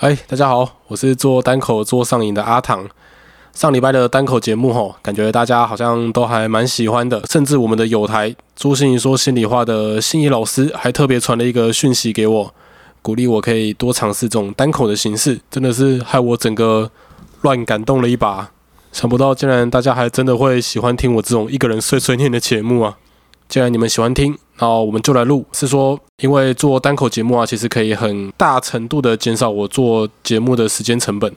嗨，大家好，我是做单口做上瘾的阿唐。上礼拜的单口节目吼，感觉大家好像都还蛮喜欢的，甚至我们的友台朱心怡说心里话的心怡老师还特别传了一个讯息给我，鼓励我可以多尝试这种单口的形式，真的是害我整个乱感动了一把。想不到竟然大家还真的会喜欢听我这种一个人碎碎念的节目啊！既然你们喜欢听，那我们就来录。是说，因为做单口节目啊，其实可以很大程度的减少我做节目的时间成本，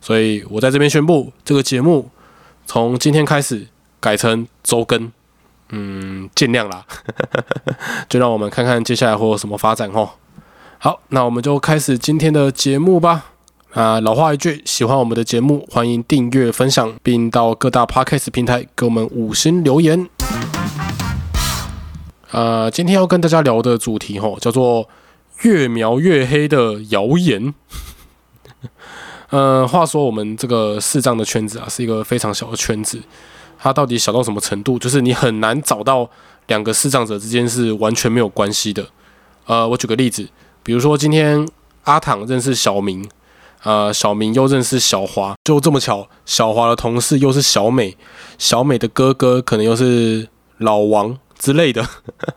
所以我在这边宣布，这个节目从今天开始改成周更。嗯，尽量啦，就让我们看看接下来会有什么发展哦。好，那我们就开始今天的节目吧。啊，老话一句，喜欢我们的节目，欢迎订阅、分享，并到各大 podcast 平台给我们五星留言。呃，今天要跟大家聊的主题吼，叫做越描越黑的谣言。呃，话说我们这个视障的圈子啊，是一个非常小的圈子。它到底小到什么程度？就是你很难找到两个视障者之间是完全没有关系的。呃，我举个例子，比如说今天阿躺认识小明，呃，小明又认识小华，就这么巧，小华的同事又是小美，小美的哥哥可能又是老王。之类的，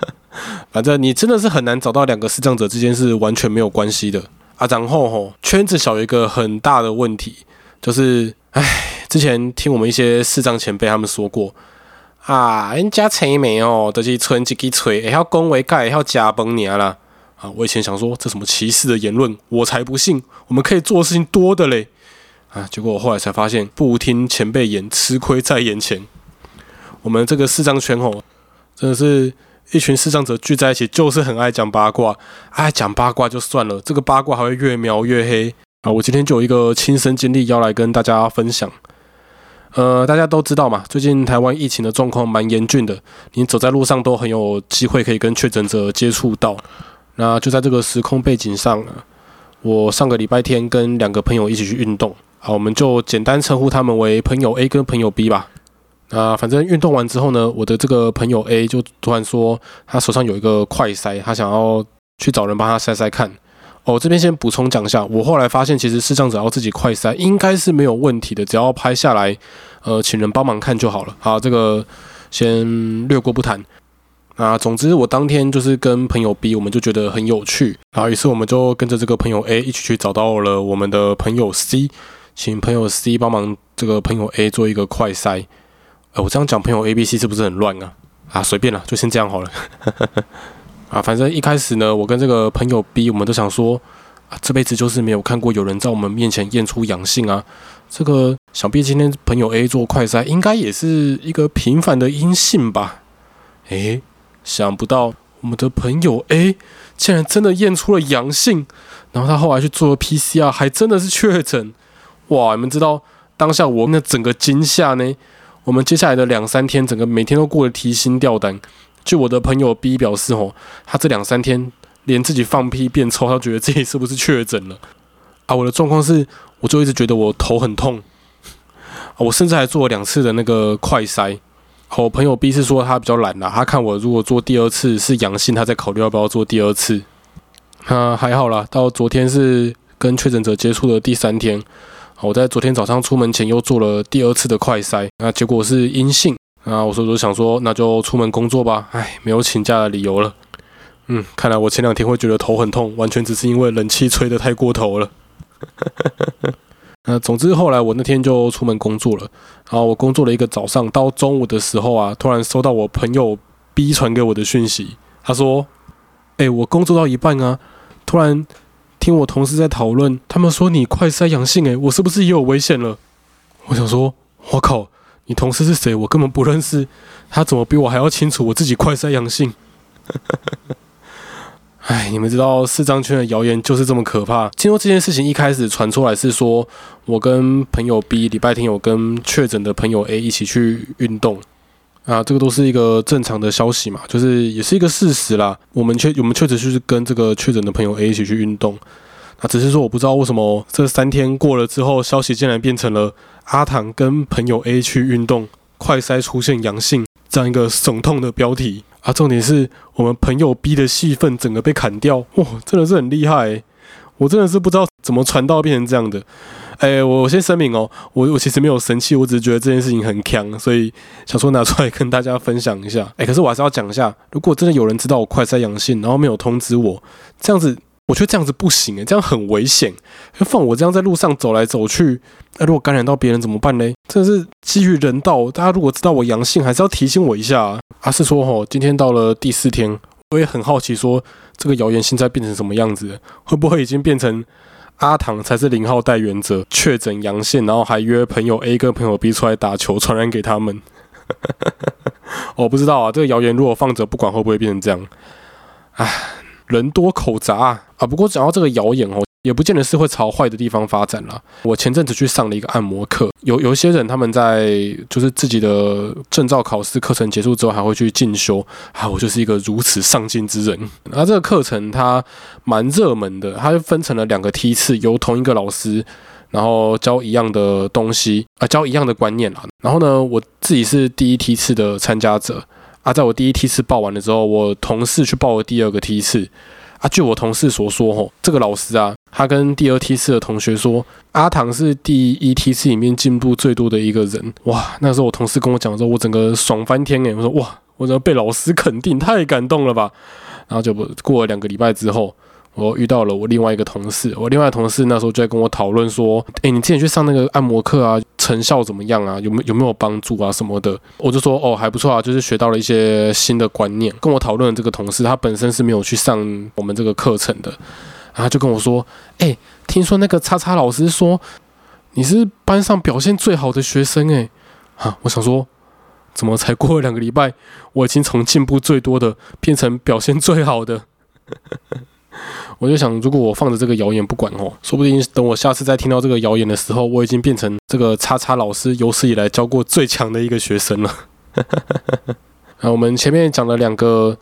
反正你真的是很难找到两个视障者之间是完全没有关系的啊。然后吼，圈子小有一个很大的问题，就是唉，之前听我们一些视障前辈他们说过啊，人家吹美哦，都是吹几几吹，还要恭维盖，还要加崩你啦啊！我以前想说这什么歧视的言论，我才不信，我们可以做的事情多的嘞啊！结果我后来才发现，不听前辈言，吃亏在眼前。我们这个视障圈吼。真的是一群视障者聚在一起，就是很爱讲八卦。爱讲八卦就算了，这个八卦还会越描越黑啊！我今天就有一个亲身经历要来跟大家分享。呃，大家都知道嘛，最近台湾疫情的状况蛮严峻的，你走在路上都很有机会可以跟确诊者接触到。那就在这个时空背景上，我上个礼拜天跟两个朋友一起去运动，好，我们就简单称呼他们为朋友 A 跟朋友 B 吧。啊，反正运动完之后呢，我的这个朋友 A 就突然说，他手上有一个快筛，他想要去找人帮他筛筛看。哦，这边先补充讲一下，我后来发现其实视障者要自己快筛应该是没有问题的，只要拍下来，呃，请人帮忙看就好了。好，这个先略过不谈。啊，总之我当天就是跟朋友 B，我们就觉得很有趣，然后于是我们就跟着这个朋友 A 一起去找到了我们的朋友 C，请朋友 C 帮忙这个朋友 A 做一个快筛。我这样讲朋友 A、B、C 是不是很乱啊？啊，随便了，就先这样好了。啊，反正一开始呢，我跟这个朋友 B，我们都想说，啊，这辈子就是没有看过有人在我们面前验出阳性啊。这个想必今天朋友 A 做快筛，应该也是一个平凡的阴性吧？诶，想不到我们的朋友 A 竟然真的验出了阳性，然后他后来去做了 PCR，还真的是确诊。哇，你们知道当下我们的整个惊吓呢？我们接下来的两三天，整个每天都过得提心吊胆。据我的朋友 B 表示，哦，他这两三天连自己放屁变臭，他觉得自己是不是确诊了啊？我的状况是，我就一直觉得我头很痛，我甚至还做了两次的那个快筛。我朋友 B 是说他比较懒啦，他看我如果做第二次是阳性，他再考虑要不要做第二次。啊，还好啦，到昨天是跟确诊者接触的第三天。我在昨天早上出门前又做了第二次的快筛，那结果是阴性。啊，我说就想说，那就出门工作吧。唉，没有请假的理由了。嗯，看来我前两天会觉得头很痛，完全只是因为冷气吹得太过头了。那总之后来我那天就出门工作了。然后我工作了一个早上，到中午的时候啊，突然收到我朋友 B 传给我的讯息，他说：“哎，我工作到一半啊，突然。”听我同事在讨论，他们说你快筛阳性，诶，我是不是也有危险了？我想说，我靠，你同事是谁？我根本不认识，他怎么比我还要清楚我自己快筛阳性？哎，你们知道四张圈的谣言就是这么可怕。听说这件事情一开始传出来是说，我跟朋友 B 礼拜天有跟确诊的朋友 A 一起去运动。啊，这个都是一个正常的消息嘛，就是也是一个事实啦。我们确我们确实就是跟这个确诊的朋友 A 一起去运动，那只是说我不知道为什么这三天过了之后，消息竟然变成了阿唐跟朋友 A 去运动，快筛出现阳性这样一个耸痛的标题啊。重点是我们朋友 B 的戏份整个被砍掉，哇，真的是很厉害。我真的是不知道怎么传到变成这样的。哎，我先声明哦，我我其实没有生气，我只是觉得这件事情很强，所以想说拿出来跟大家分享一下。哎，可是我还是要讲一下，如果真的有人知道我快筛阳性，然后没有通知我，这样子，我觉得这样子不行诶，这样很危险。放我这样在路上走来走去，那如果感染到别人怎么办呢？真的是基于人道，大家如果知道我阳性，还是要提醒我一下。啊，是说吼，今天到了第四天，我也很好奇，说这个谣言现在变成什么样子？会不会已经变成？阿唐才是零号带原则，确诊阳性，然后还约朋友 A 跟朋友 B 出来打球，传染给他们。我 不知道啊，这个谣言如果放着不管，会不会变成这样？唉，人多口杂啊。不过讲到这个谣言哦。也不见得是会朝坏的地方发展了。我前阵子去上了一个按摩课，有有一些人他们在就是自己的证照考试课程结束之后还会去进修。啊，我就是一个如此上进之人。那这个课程它蛮热门的，它分成了两个梯次，由同一个老师，然后教一样的东西啊，教一样的观念啊。然后呢，我自己是第一梯次的参加者啊，在我第一梯次报完了之后，我同事去报了第二个梯次。啊，据我同事所说，吼，这个老师啊，他跟第二梯次的同学说，阿唐是第一梯次里面进步最多的一个人。哇，那时候我同事跟我讲的时候，我整个爽翻天诶，我说哇，我怎么被老师肯定，太感动了吧？然后就不过了两个礼拜之后。我遇到了我另外一个同事，我另外同事那时候就在跟我讨论说：“哎，你之前去上那个按摩课啊，成效怎么样啊？有没有有没有帮助啊什么的？”我就说：“哦，还不错啊，就是学到了一些新的观念。”跟我讨论的这个同事，他本身是没有去上我们这个课程的，然后就跟我说：“哎，听说那个叉叉老师说你是班上表现最好的学生，哎，啊，我想说，怎么才过了两个礼拜，我已经从进步最多的变成表现最好的？”我就想，如果我放着这个谣言不管哦，说不定等我下次再听到这个谣言的时候，我已经变成这个叉叉老师有史以来教过最强的一个学生了。啊，我们前面讲了两个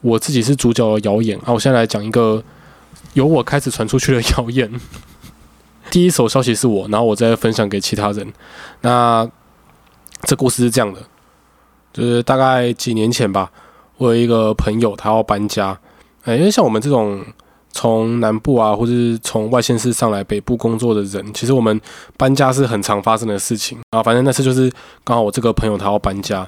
我自己是主角的谣言啊，我现在来讲一个由我开始传出去的谣言。第一手消息是我，然后我再分享给其他人。那这故事是这样的，就是大概几年前吧，我有一个朋友他要搬家，哎，因为像我们这种。从南部啊，或者是从外县市上来北部工作的人，其实我们搬家是很常发生的事情啊。反正那次就是刚好我这个朋友他要搬家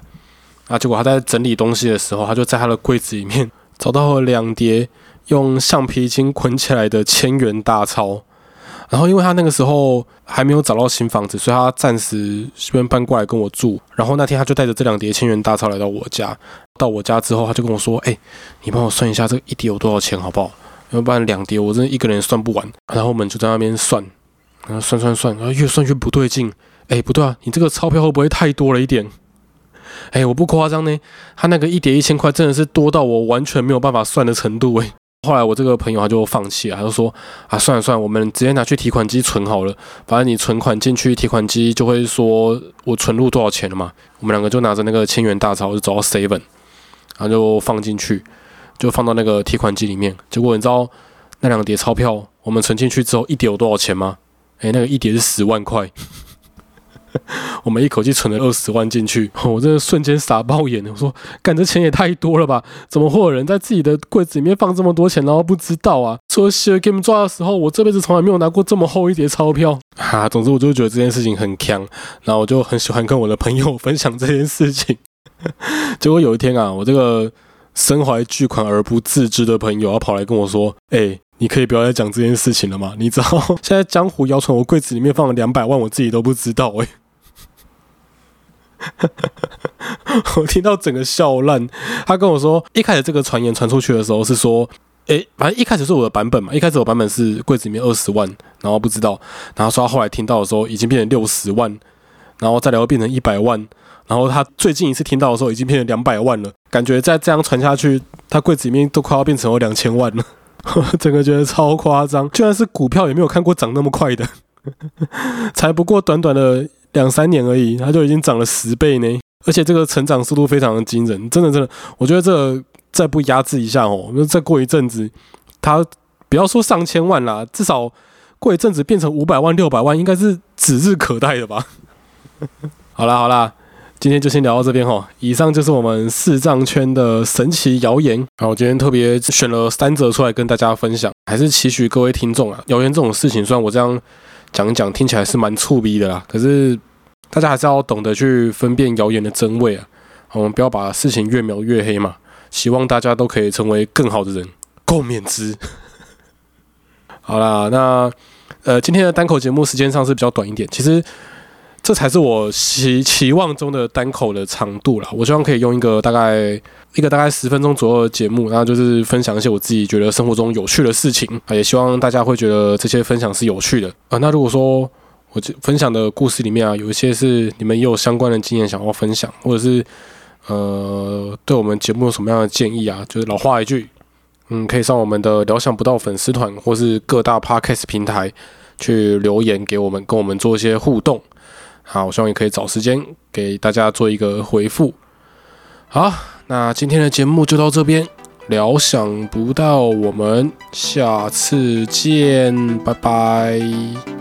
啊，结果他在整理东西的时候，他就在他的柜子里面 找到了两叠用橡皮筋捆起来的千元大钞。然后因为他那个时候还没有找到新房子，所以他暂时先搬过来跟我住。然后那天他就带着这两叠千元大钞来到我家。到我家之后，他就跟我说：“哎，你帮我算一下这一叠有多少钱，好不好？”要不然两叠，我真的一个人算不完。然后我们就在那边算，然后算算算，然后越算越不对劲。哎，不对啊，你这个钞票会不会太多了一点？哎，我不夸张呢，他那个一叠一千块真的是多到我完全没有办法算的程度。哎，后来我这个朋友他就放弃了，他就说啊，算了算了，我们直接拿去提款机存好了。反正你存款进去，提款机就会说我存入多少钱了嘛。我们两个就拿着那个千元大钞就走到 seven，然后就放进去。就放到那个提款机里面，结果你知道那两叠钞票我们存进去之后一叠有多少钱吗？诶，那个一叠是十万块，我们一口气存了二十万进去，我真的瞬间傻爆眼了。我说，干这钱也太多了吧？怎么会有人在自己的柜子里面放这么多钱，然后不知道啊？说写 game 抓的时候，我这辈子从来没有拿过这么厚一叠钞票哈，总之，我就觉得这件事情很强，然后我就很喜欢跟我的朋友分享这件事情。结果有一天啊，我这个。身怀巨款而不自知的朋友，要跑来跟我说：“哎，你可以不要再讲这件事情了吗？你知道现在江湖谣传我柜子里面放了两百万，我自己都不知道。”哎，我听到整个笑烂。他跟我说，一开始这个传言传出去的时候是说：“哎，反正一开始是我的版本嘛，一开始我版本是柜子里面二十万，然后不知道，然后说他后来听到的时候已经变成六十万，然后再来又变成一百万。”然后他最近一次听到的时候，已经变成两百万了。感觉再这样传下去，他柜子里面都快要变成了两千万了。整个觉得超夸张，居然是股票也没有看过涨那么快的，才不过短短的两三年而已，它就已经涨了十倍呢。而且这个成长速度非常的惊人，真的真的，我觉得这再不压制一下哦，再过一阵子，它不要说上千万啦，至少过一阵子变成五百万、六百万，应该是指日可待的吧。好 啦好啦。今天就先聊到这边哈。以上就是我们四藏圈的神奇谣言。好，我今天特别选了三则出来跟大家分享，还是期许各位听众啊，谣言这种事情，虽然我这样讲一讲，听起来是蛮粗逼的啦，可是大家还是要懂得去分辨谣言的真伪啊。我们不要把事情越描越黑嘛。希望大家都可以成为更好的人，共勉之。好啦，那呃，今天的单口节目时间上是比较短一点，其实。这才是我期期望中的单口的长度了。我希望可以用一个大概一个大概十分钟左右的节目，然后就是分享一些我自己觉得生活中有趣的事情啊，也希望大家会觉得这些分享是有趣的啊。那如果说我分享的故事里面啊，有一些是你们也有相关的经验想要分享，或者是呃对我们节目有什么样的建议啊，就是老话一句，嗯，可以上我们的聊想不到粉丝团或是各大 podcast 平台去留言给我们，跟我们做一些互动。好，我希望也可以找时间给大家做一个回复。好，那今天的节目就到这边，料想不到我们下次见，拜拜。